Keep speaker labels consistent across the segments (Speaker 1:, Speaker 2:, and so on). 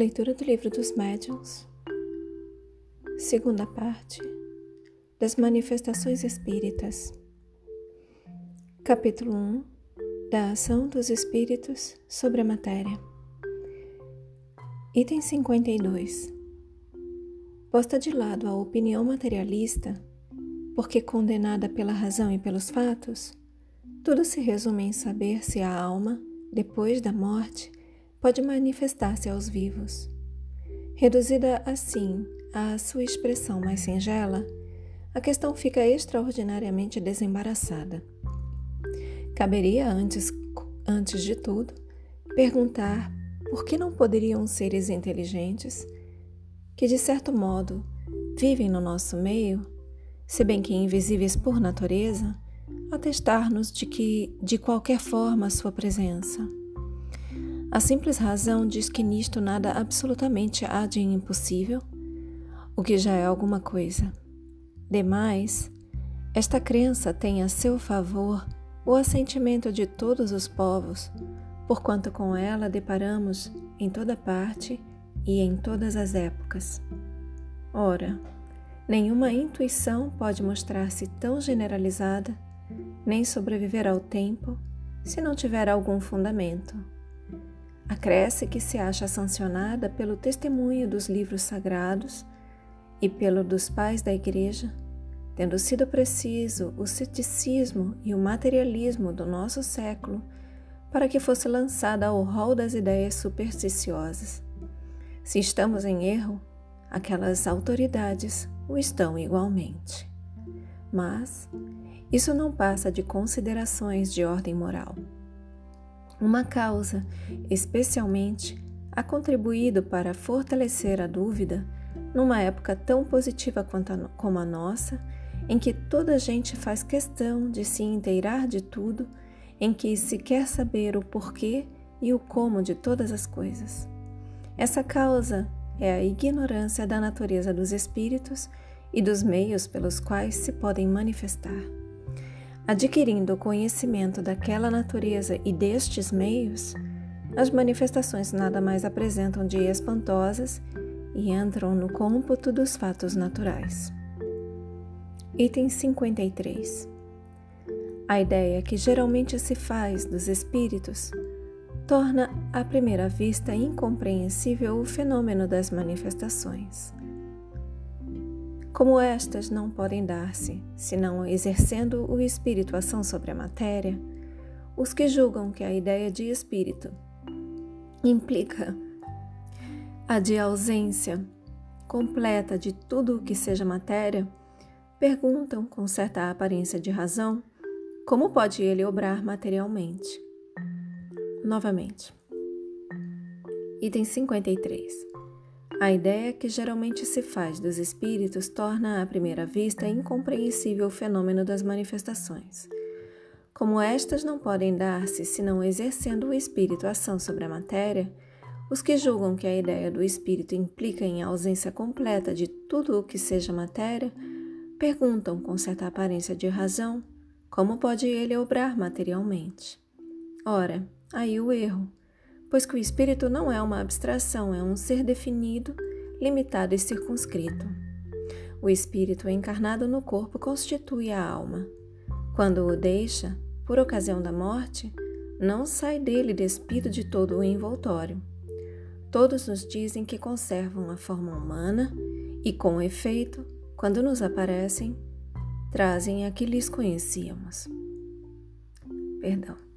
Speaker 1: Leitura do Livro dos Médiuns, segunda parte. Das Manifestações Espíritas, capítulo 1 da Ação dos Espíritos sobre a Matéria, item 52. Posta de lado a opinião materialista, porque condenada pela razão e pelos fatos, tudo se resume em saber se a alma, depois da morte, pode manifestar-se aos vivos. Reduzida assim à sua expressão mais singela, a questão fica extraordinariamente desembaraçada. Caberia antes, antes de tudo, perguntar por que não poderiam seres inteligentes, que de certo modo vivem no nosso meio, se bem que invisíveis por natureza, atestar-nos de que, de qualquer forma, sua presença. A simples razão diz que nisto nada absolutamente há de impossível, o que já é alguma coisa. Demais, esta crença tem a seu favor o assentimento de todos os povos, porquanto com ela deparamos em toda parte e em todas as épocas. Ora, nenhuma intuição pode mostrar-se tão generalizada, nem sobreviver ao tempo, se não tiver algum fundamento. Acresce que se acha sancionada pelo testemunho dos livros sagrados e pelo dos pais da Igreja, tendo sido preciso o ceticismo e o materialismo do nosso século para que fosse lançada ao rol das ideias supersticiosas. Se estamos em erro, aquelas autoridades o estão igualmente. Mas isso não passa de considerações de ordem moral. Uma causa, especialmente, ha contribuído para fortalecer a dúvida numa época tão positiva a, como a nossa, em que toda gente faz questão de se inteirar de tudo, em que se quer saber o porquê e o como de todas as coisas. Essa causa é a ignorância da natureza dos espíritos e dos meios pelos quais se podem manifestar. Adquirindo o conhecimento daquela natureza e destes meios, as manifestações nada mais apresentam de espantosas e entram no cômputo dos fatos naturais. Item 53. A ideia que geralmente se faz dos espíritos torna à primeira vista incompreensível o fenômeno das manifestações. Como estas não podem dar-se, senão exercendo o espírito ação sobre a matéria, os que julgam que a ideia de espírito implica a de ausência completa de tudo o que seja matéria, perguntam com certa aparência de razão como pode ele obrar materialmente. Novamente. Item 53. A ideia que geralmente se faz dos espíritos torna à primeira vista incompreensível o fenômeno das manifestações. Como estas não podem dar-se senão exercendo o espírito ação sobre a matéria, os que julgam que a ideia do espírito implica em ausência completa de tudo o que seja matéria, perguntam com certa aparência de razão como pode ele obrar materialmente. Ora, aí o erro pois que o espírito não é uma abstração, é um ser definido, limitado e circunscrito. O espírito encarnado no corpo constitui a alma. Quando o deixa, por ocasião da morte, não sai dele despido de todo o envoltório. Todos nos dizem que conservam a forma humana e, com efeito, quando nos aparecem, trazem a que lhes conhecíamos. Perdão.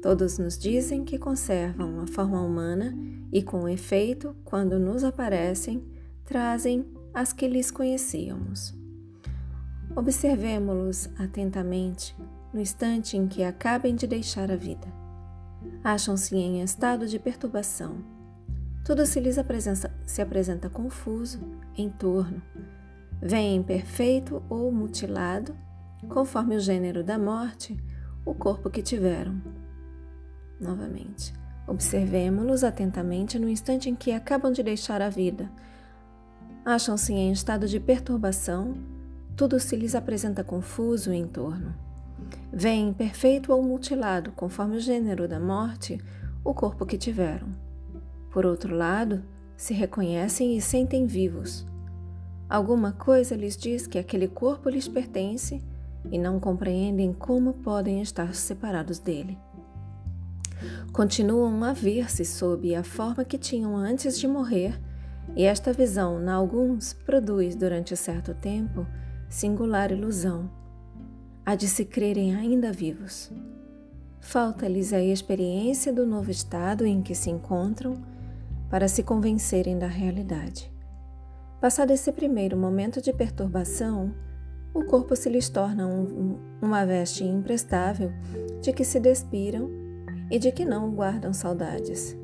Speaker 1: Todos nos dizem que conservam a forma humana e, com efeito, quando nos aparecem, trazem as que lhes conhecíamos. Observemo-los atentamente no instante em que acabem de deixar a vida. Acham-se em estado de perturbação. Tudo se lhes apresenta, se apresenta confuso em torno. Vem perfeito ou mutilado, conforme o gênero da morte, o corpo que tiveram Novamente, observemo-los atentamente no instante em que acabam de deixar a vida. Acham-se em estado de perturbação, tudo se lhes apresenta confuso em torno. Vêm perfeito ou mutilado, conforme o gênero da morte, o corpo que tiveram. Por outro lado, se reconhecem e sentem vivos. Alguma coisa lhes diz que aquele corpo lhes pertence e não compreendem como podem estar separados dele. Continuam a ver-se sob a forma que tinham antes de morrer, e esta visão, na alguns, produz durante certo tempo singular ilusão, a de se crerem ainda vivos. Falta-lhes a experiência do novo estado em que se encontram para se convencerem da realidade. Passado esse primeiro momento de perturbação, o corpo se lhes torna um, uma veste imprestável de que se despiram e de que não guardam saudades.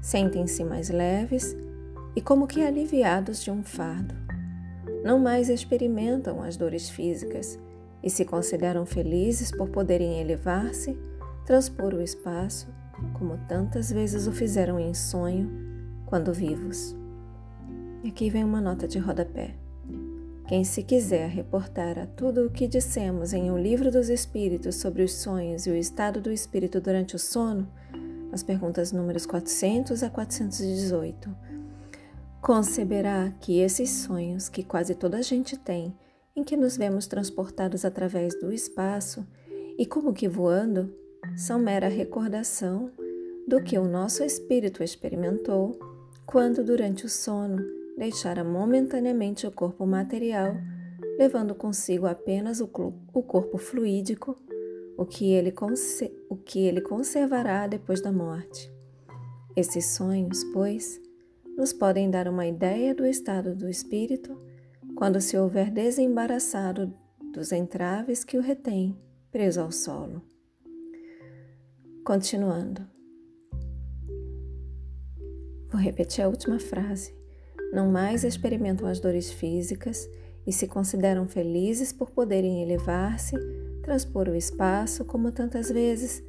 Speaker 1: Sentem-se mais leves e como que aliviados de um fardo. Não mais experimentam as dores físicas e se consideram felizes por poderem elevar-se, transpor o espaço, como tantas vezes o fizeram em sonho quando vivos. E aqui vem uma nota de rodapé. Quem se quiser reportar a tudo o que dissemos em O Livro dos Espíritos sobre os sonhos e o estado do espírito durante o sono, as perguntas números 400 a 418, conceberá que esses sonhos que quase toda a gente tem, em que nos vemos transportados através do espaço e como que voando, são mera recordação do que o nosso espírito experimentou quando, durante o sono, deixara momentaneamente o corpo material, levando consigo apenas o, o corpo fluídico, o que, ele o que ele conservará depois da morte. Esses sonhos, pois, nos podem dar uma ideia do estado do espírito quando se houver desembaraçado dos entraves que o retém preso ao solo. Continuando. Vou repetir a última frase não mais experimentam as dores físicas e se consideram felizes por poderem elevar-se, transpor o espaço como tantas vezes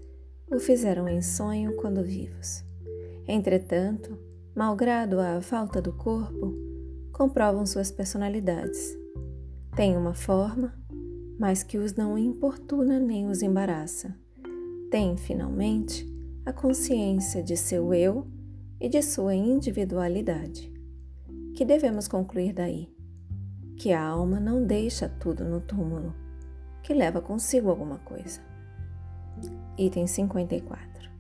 Speaker 1: o fizeram em sonho quando vivos. Entretanto, malgrado a falta do corpo, comprovam suas personalidades. Têm uma forma, mas que os não importuna nem os embaraça. Têm, finalmente, a consciência de seu eu e de sua individualidade. Que devemos concluir daí? Que a alma não deixa tudo no túmulo, que leva consigo alguma coisa. Item 54.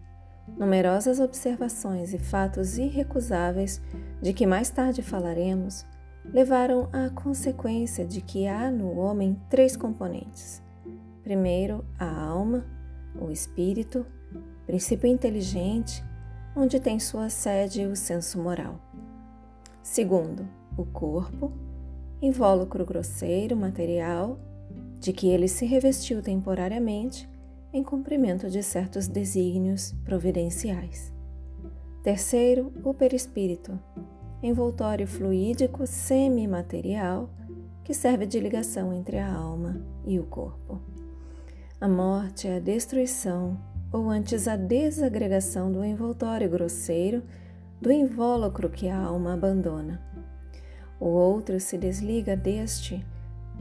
Speaker 1: Numerosas observações e fatos irrecusáveis, de que mais tarde falaremos, levaram à consequência de que há no homem três componentes. Primeiro, a alma, o espírito, princípio inteligente, onde tem sua sede o senso moral. Segundo, o corpo, invólucro grosseiro, material, de que ele se revestiu temporariamente em cumprimento de certos desígnios providenciais. Terceiro, o perispírito, envoltório fluídico semimaterial que serve de ligação entre a alma e o corpo. A morte é a destruição, ou antes a desagregação do envoltório grosseiro do invólucro que a alma abandona. O outro se desliga deste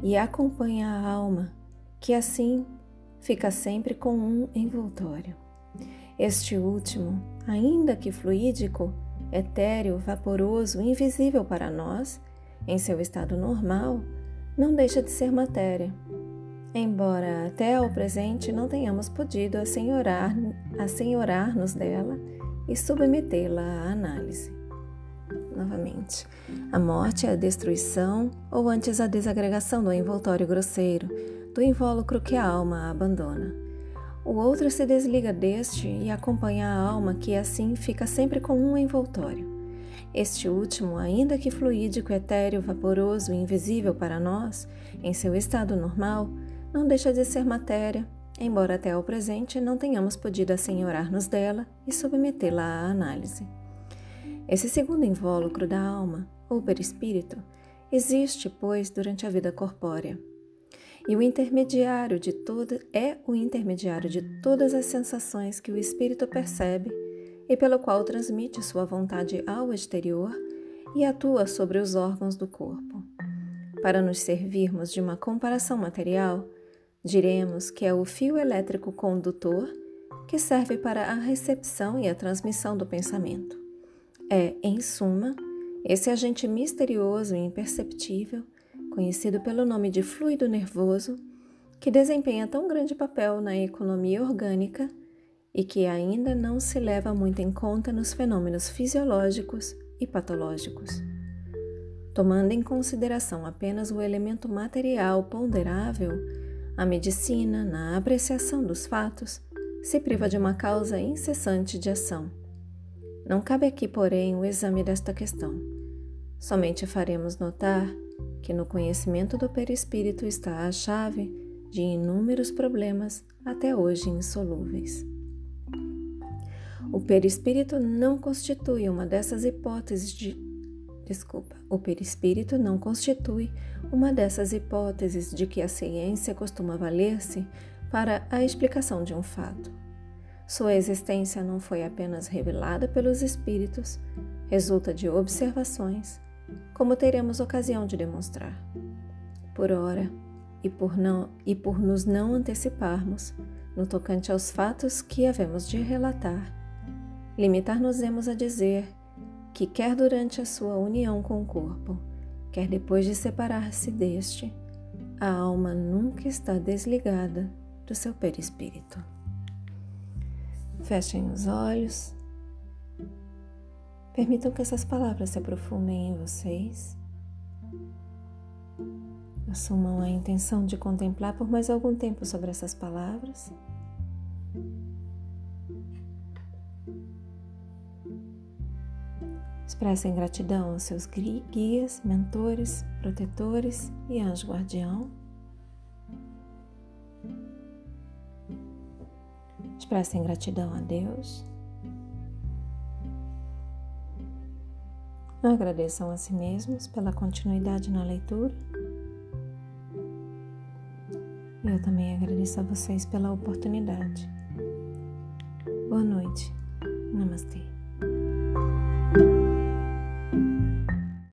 Speaker 1: e acompanha a alma, que assim fica sempre com um envoltório. Este último, ainda que fluídico, etéreo, vaporoso, invisível para nós, em seu estado normal, não deixa de ser matéria. Embora até ao presente não tenhamos podido assenhorar-nos assenhorar dela e submetê-la à análise. Novamente, a morte é a destruição ou antes a desagregação do envoltório grosseiro, do invólucro que a alma abandona. O outro se desliga deste e acompanha a alma, que assim fica sempre com um envoltório. Este último, ainda que fluídico, etéreo, vaporoso e invisível para nós, em seu estado normal, não deixa de ser matéria, embora até ao presente não tenhamos podido assenhorar-nos dela e submetê-la à análise. Esse segundo invólucro da alma, ou perispírito, existe, pois, durante a vida corpórea. E o intermediário de toda é o intermediário de todas as sensações que o espírito percebe e pelo qual transmite sua vontade ao exterior e atua sobre os órgãos do corpo. Para nos servirmos de uma comparação material, Diremos que é o fio elétrico condutor que serve para a recepção e a transmissão do pensamento. É, em suma, Esse agente misterioso e imperceptível, conhecido pelo nome de fluido nervoso, que desempenha tão grande papel na economia orgânica e que ainda não se leva muito em conta nos fenômenos fisiológicos e patológicos. Tomando em consideração apenas o elemento material ponderável, a medicina, na apreciação dos fatos, se priva de uma causa incessante de ação. Não cabe aqui, porém, o exame desta questão. Somente faremos notar que no conhecimento do perispírito está a chave de inúmeros problemas até hoje insolúveis. O perispírito não constitui uma dessas hipóteses de. Desculpa, o perispírito não constitui uma dessas hipóteses de que a ciência costuma valer-se para a explicação de um fato. Sua existência não foi apenas revelada pelos espíritos, resulta de observações, como teremos ocasião de demonstrar. Por ora, e por, não, e por nos não anteciparmos no tocante aos fatos que havemos de relatar, limitar-nos-emos a dizer que, quer durante a sua união com o corpo, quer depois de separar-se deste, a alma nunca está desligada do seu perispírito. Fechem os olhos. Permitam que essas palavras se aprofundem em vocês. Assumam a intenção de contemplar por mais algum tempo sobre essas palavras. Expressem gratidão aos seus guias, mentores, protetores e anjo guardião. Expressem gratidão a Deus. Agradeçam a si mesmos pela continuidade na leitura. Eu também agradeço a vocês pela oportunidade. Boa noite. Namastê.